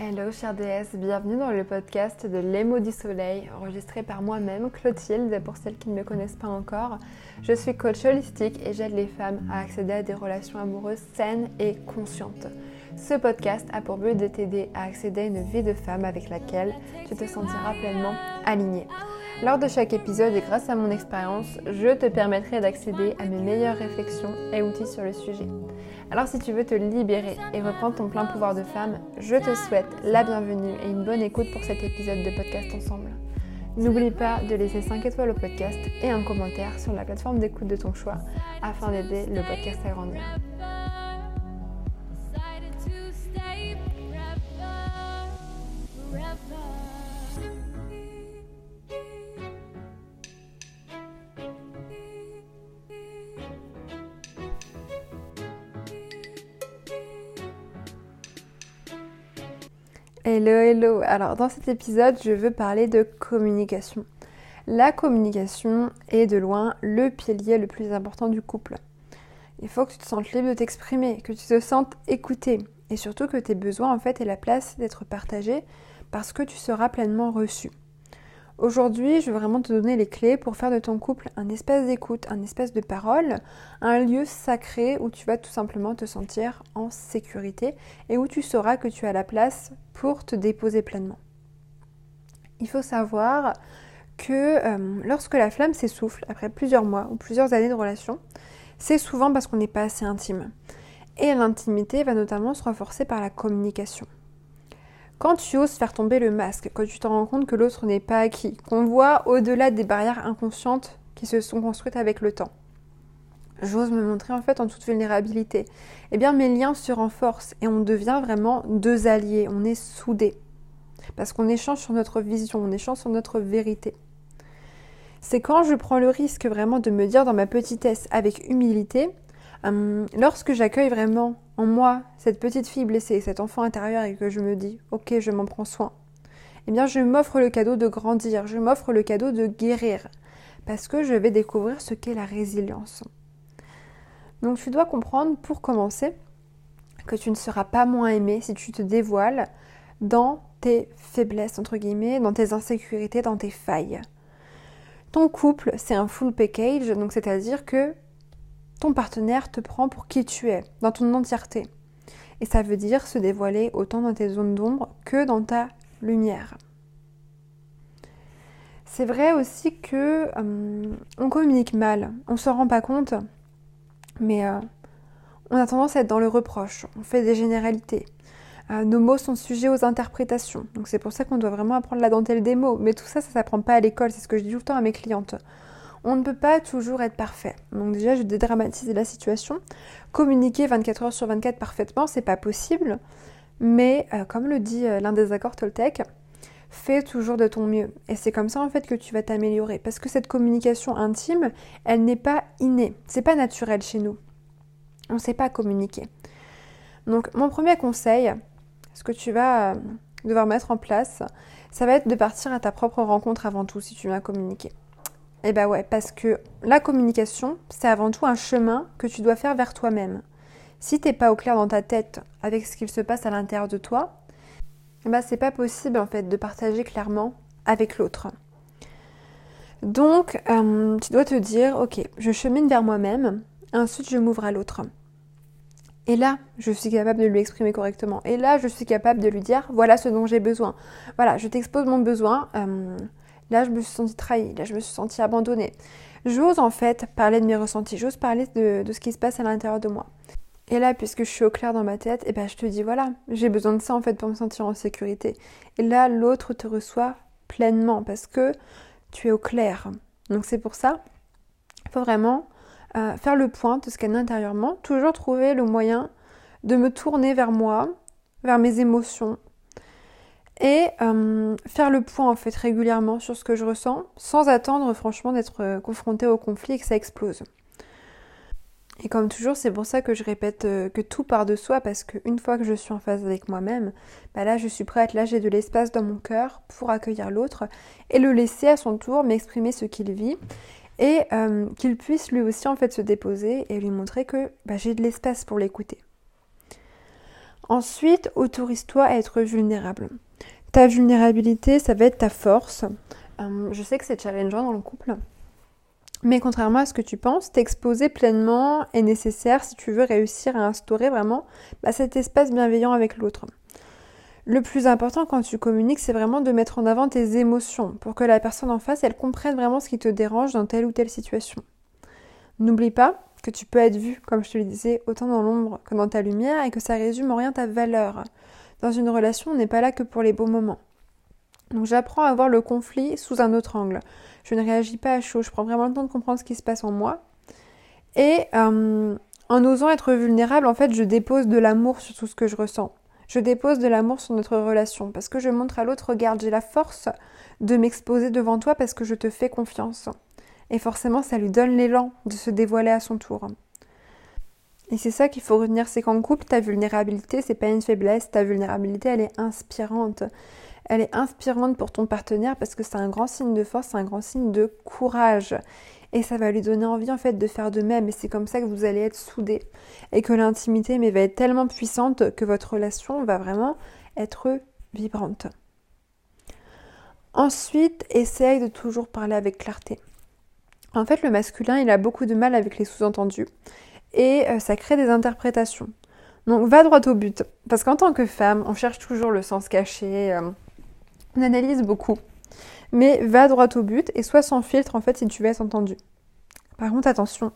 Hello chère déesse, bienvenue dans le podcast de Les mots du soleil, enregistré par moi-même, Clotilde, pour celles qui ne me connaissent pas encore. Je suis coach holistique et j'aide les femmes à accéder à des relations amoureuses saines et conscientes. Ce podcast a pour but de t'aider à accéder à une vie de femme avec laquelle tu te sentiras pleinement alignée. Lors de chaque épisode et grâce à mon expérience, je te permettrai d'accéder à mes meilleures réflexions et outils sur le sujet. Alors si tu veux te libérer et reprendre ton plein pouvoir de femme, je te souhaite la bienvenue et une bonne écoute pour cet épisode de podcast ensemble. N'oublie pas de laisser 5 étoiles au podcast et un commentaire sur la plateforme d'écoute de ton choix afin d'aider le podcast à grandir. Hello, hello. Alors dans cet épisode, je veux parler de communication. La communication est de loin le pilier le plus important du couple. Il faut que tu te sentes libre de t'exprimer, que tu te sentes écouté et surtout que tes besoins en fait aient la place d'être partagés parce que tu seras pleinement reçu. Aujourd'hui, je veux vraiment te donner les clés pour faire de ton couple un espace d'écoute, un espace de parole, un lieu sacré où tu vas tout simplement te sentir en sécurité et où tu sauras que tu as la place pour te déposer pleinement. Il faut savoir que euh, lorsque la flamme s'essouffle après plusieurs mois ou plusieurs années de relation, c'est souvent parce qu'on n'est pas assez intime. Et l'intimité va notamment se renforcer par la communication. Quand tu oses faire tomber le masque, quand tu te rends compte que l'autre n'est pas acquis, qu'on voit au-delà des barrières inconscientes qui se sont construites avec le temps, j'ose me montrer en fait en toute vulnérabilité, eh bien mes liens se renforcent et on devient vraiment deux alliés, on est soudés. Parce qu'on échange sur notre vision, on échange sur notre vérité. C'est quand je prends le risque vraiment de me dire dans ma petitesse avec humilité, hum, lorsque j'accueille vraiment en moi cette petite fille blessée, cet enfant intérieur et que je me dis ok je m'en prends soin, eh bien je m'offre le cadeau de grandir, je m'offre le cadeau de guérir parce que je vais découvrir ce qu'est la résilience. Donc tu dois comprendre pour commencer que tu ne seras pas moins aimé si tu te dévoiles dans tes faiblesses entre guillemets, dans tes insécurités, dans tes failles. Ton couple, c'est un full package, donc c'est-à-dire que ton partenaire te prend pour qui tu es, dans ton entièreté. Et ça veut dire se dévoiler autant dans tes zones d'ombre que dans ta lumière. C'est vrai aussi que euh, on communique mal, on se rend pas compte, mais euh, on a tendance à être dans le reproche, on fait des généralités. Euh, nos mots sont sujets aux interprétations, donc c'est pour ça qu'on doit vraiment apprendre la dentelle des mots. Mais tout ça, ça s'apprend pas à l'école, c'est ce que je dis tout le temps à mes clientes on ne peut pas toujours être parfait. Donc déjà, je dédramatise la situation. Communiquer 24 heures sur 24 parfaitement, c'est pas possible. Mais euh, comme le dit euh, l'un des accords Toltec, fais toujours de ton mieux. Et c'est comme ça en fait que tu vas t'améliorer. Parce que cette communication intime, elle n'est pas innée. C'est pas naturel chez nous. On ne sait pas communiquer. Donc mon premier conseil, ce que tu vas euh, devoir mettre en place, ça va être de partir à ta propre rencontre avant tout si tu viens communiquer. Eh ben ouais, parce que la communication, c'est avant tout un chemin que tu dois faire vers toi-même. Si t'es pas au clair dans ta tête avec ce qu'il se passe à l'intérieur de toi, eh ben c'est pas possible en fait de partager clairement avec l'autre. Donc, euh, tu dois te dire, ok, je chemine vers moi-même, ensuite je m'ouvre à l'autre. Et là, je suis capable de lui exprimer correctement. Et là, je suis capable de lui dire, voilà ce dont j'ai besoin. Voilà, je t'expose mon besoin. Euh, Là, je me suis sentie trahie, là, je me suis sentie abandonnée. J'ose en fait parler de mes ressentis, j'ose parler de, ce qui se passe à l'intérieur de moi. Et là, puisque je suis au clair dans ma tête, eh ben, je te dis voilà, j'ai besoin de ça en fait pour me sentir en sécurité. Et là, l'autre te reçoit pleinement parce que tu es au clair. Donc c'est pour ça, il faut vraiment euh, faire le point de ce qu'il y a intérieurement, toujours trouver le moyen de me tourner vers moi, vers mes émotions, et euh, faire le point en fait régulièrement sur ce que je ressens sans attendre franchement d'être euh, confronté au conflit et que ça explose. Et comme toujours, c'est pour ça que je répète euh, que tout part de soi parce qu'une fois que je suis en phase avec moi-même, bah là je suis prête, là j'ai de l'espace dans mon cœur pour accueillir l'autre et le laisser à son tour m'exprimer ce qu'il vit et qu'il puisse lui aussi en fait se déposer et lui montrer que bah, j'ai de l'espace pour l'écouter. Ensuite, autorise-toi à être vulnérable. Ta vulnérabilité, ça va être ta force. Euh, je sais que c'est challengeant dans le couple, mais contrairement à ce que tu penses, t'exposer pleinement est nécessaire si tu veux réussir à instaurer vraiment bah, cet espace bienveillant avec l'autre. Le plus important quand tu communiques, c'est vraiment de mettre en avant tes émotions pour que la personne en face, elle comprenne vraiment ce qui te dérange dans telle ou telle situation. N'oublie pas que tu peux être vu, comme je te le disais, autant dans l'ombre que dans ta lumière et que ça résume en rien ta valeur. Dans une relation, on n'est pas là que pour les beaux moments. Donc j'apprends à voir le conflit sous un autre angle. Je ne réagis pas à chaud, je prends vraiment le temps de comprendre ce qui se passe en moi. Et euh, en osant être vulnérable, en fait, je dépose de l'amour sur tout ce que je ressens. Je dépose de l'amour sur notre relation parce que je montre à l'autre, regarde, j'ai la force de m'exposer devant toi parce que je te fais confiance. Et forcément, ça lui donne l'élan de se dévoiler à son tour. Et c'est ça qu'il faut retenir, c'est qu'en couple, ta vulnérabilité, c'est pas une faiblesse, ta vulnérabilité, elle est inspirante elle est inspirante pour ton partenaire parce que c'est un grand signe de force, c'est un grand signe de courage. Et ça va lui donner envie en fait de faire de même. Et c'est comme ça que vous allez être soudés. Et que l'intimité va être tellement puissante que votre relation va vraiment être vibrante. Ensuite, essaye de toujours parler avec clarté. En fait, le masculin, il a beaucoup de mal avec les sous-entendus. Et euh, ça crée des interprétations. Donc va droit au but. Parce qu'en tant que femme, on cherche toujours le sens caché. Euh, on analyse beaucoup. Mais va droit au but et sois sans filtre en fait si tu veux être entendu. Par contre, attention.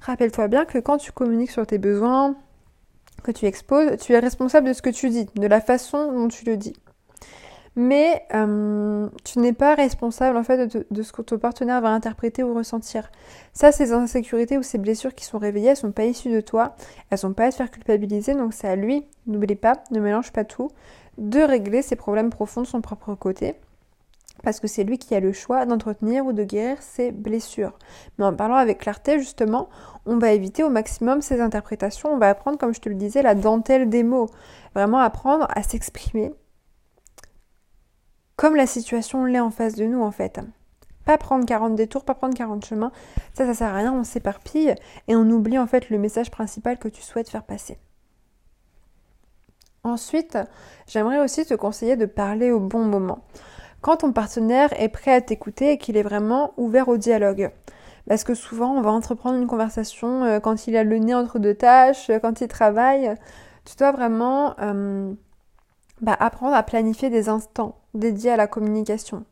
Rappelle-toi bien que quand tu communiques sur tes besoins, que tu exposes, tu es responsable de ce que tu dis, de la façon dont tu le dis. Mais euh, tu n'es pas responsable en fait de, ce que ton partenaire va interpréter ou ressentir. Ça, ces insécurités ou ces blessures qui sont réveillées, elles sont pas issues de toi, elles sont pas à te faire culpabiliser, donc c'est à lui. N'oublie pas, ne mélange pas tout de régler ses problèmes profonds de son propre côté. Parce que c'est lui qui a le choix d'entretenir ou de guérir ses blessures. Mais en parlant avec clarté, justement, on va éviter au maximum ces interprétations. On va apprendre, comme je te le disais, la dentelle des mots. Vraiment apprendre à s'exprimer comme la situation l'est en face de nous, en fait. Pas prendre 40 détours, pas prendre 40 chemins. Ça, ça sert à rien. On s'éparpille et on oublie, en fait, le message principal que tu souhaites faire passer. Ensuite, j'aimerais aussi te conseiller de parler au bon moment. Quand ton partenaire est prêt à t'écouter et qu'il est vraiment ouvert au dialogue. Parce que souvent, on va entreprendre une conversation euh, quand il a le nez entre deux tâches, euh, quand il travaille. Tu dois vraiment euh, bah, apprendre à planifier des instants dédiés à la communication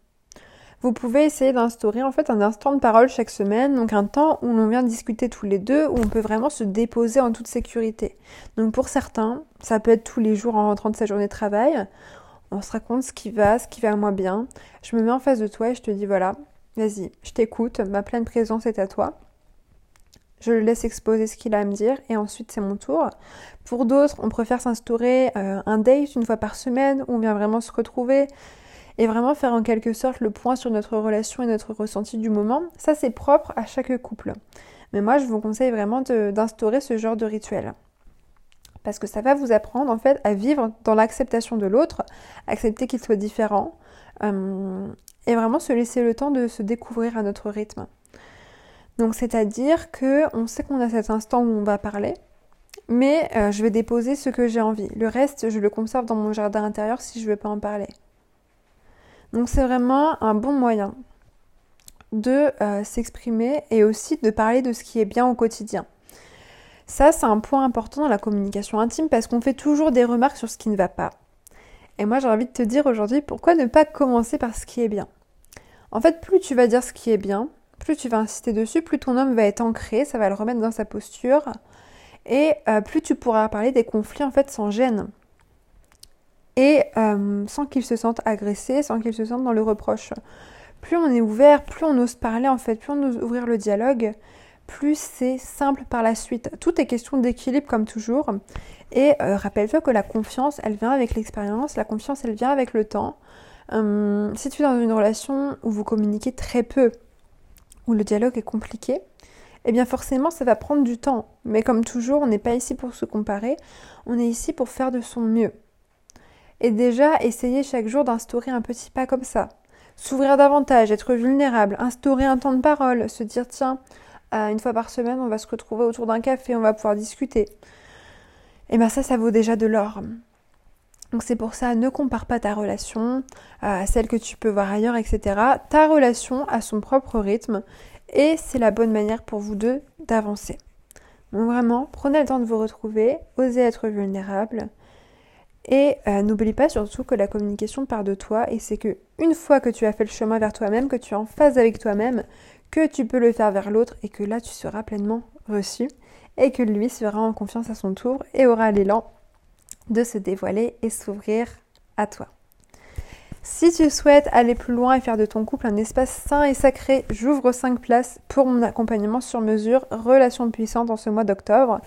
vous pouvez essayer d'instaurer en fait un instant de parole chaque semaine, donc un temps où l'on vient discuter tous les deux, où on peut vraiment se déposer en toute sécurité. Donc pour certains, ça peut être tous les jours en rentrant de sa journée de travail, on se raconte ce qui va, ce qui va moins bien. Je me mets en face de toi et je te dis voilà, vas-y, je t'écoute, ma pleine présence est à toi. Je le laisse exposer ce qu'il a à me dire et ensuite c'est mon tour. Pour d'autres, on préfère s'instaurer euh, un date une fois par semaine où on vient vraiment se retrouver, et vraiment faire en quelque sorte le point sur notre relation et notre ressenti du moment. Ça, c'est propre à chaque couple. Mais moi, je vous conseille vraiment d'instaurer ce genre de rituel. Parce que ça va vous apprendre en fait à vivre dans l'acceptation de l'autre, accepter qu'il soit différent, euh, et vraiment se laisser le temps de se découvrir à notre rythme. Donc c'est-à-dire que on sait qu'on a cet instant où on va parler, mais euh, je vais déposer ce que j'ai envie. Le reste, je le conserve dans mon jardin intérieur si je ne veux pas en parler. Donc c'est vraiment un bon moyen de euh, s'exprimer et aussi de parler de ce qui est bien au quotidien. Ça, c'est un point important dans la communication intime parce qu'on fait toujours des remarques sur ce qui ne va pas. Et moi, j'ai envie de te dire aujourd'hui pourquoi ne pas commencer par ce qui est bien? En fait, plus tu vas dire ce qui est bien, plus tu vas insister dessus, plus ton homme va être ancré, ça va le remettre dans sa posture, et euh, plus tu pourras parler des conflits en fait sans gêne et euh, sans qu'ils se sentent agressés, sans qu'ils se sentent dans le reproche. Plus on est ouvert, plus on ose parler en fait, plus on ose ouvrir le dialogue, plus c'est simple par la suite. Tout est question d'équilibre comme toujours. Et euh, rappelle-toi que la confiance, elle vient avec l'expérience, la confiance, elle vient avec le temps. Hum, si tu es dans une relation où vous communiquez très peu, où le dialogue est compliqué, eh bien forcément ça va prendre du temps. Mais comme toujours, on n'est pas ici pour se comparer, on est ici pour faire de son mieux. Et déjà, essayer chaque jour d'instaurer un petit pas comme ça. S'ouvrir davantage, être vulnérable, instaurer un temps de parole, se dire tiens, euh, une fois par semaine, on va se retrouver autour d'un café, on va pouvoir discuter. et bien ça, ça vaut déjà de l'or. Donc c'est pour ça, ne compare pas ta relation à celle que tu peux voir ailleurs, etc. Ta relation a son propre rythme et c'est la bonne manière pour vous deux d'avancer. Donc vraiment, prenez le temps de vous retrouver, osez être vulnérable. Et euh, n'oublie pas surtout que la communication part de toi et c'est que une fois que tu as fait le chemin vers toi-même, que tu es en phase avec toi-même, que tu peux le faire vers l'autre et que là tu seras pleinement reçu et que lui sera en confiance à son tour et aura l'élan de se dévoiler et s'ouvrir à toi. Si tu souhaites aller plus loin et faire de ton couple un espace sain et sacré, j'ouvre 5 places pour mon accompagnement sur mesure Relations puissantes en ce mois d'octobre.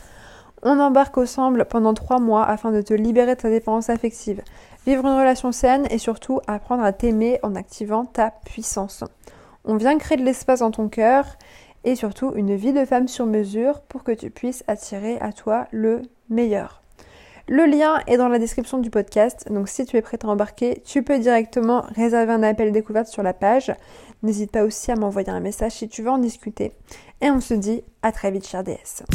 On embarque ensemble pendant 3 mois afin de te libérer de ta dépendance affective, vivre une relation saine et surtout apprendre à t'aimer en activant ta puissance. On vient créer de l'espace dans ton cœur et surtout une vie de femme sur mesure pour que tu puisses attirer à toi le meilleur. Le lien est dans la description du podcast, donc si tu es prêt à embarquer, tu peux directement réserver un appel découverte sur la page. N'hésite pas aussi à m'envoyer un message si tu veux en discuter. Et on se dit à très vite, cher DS.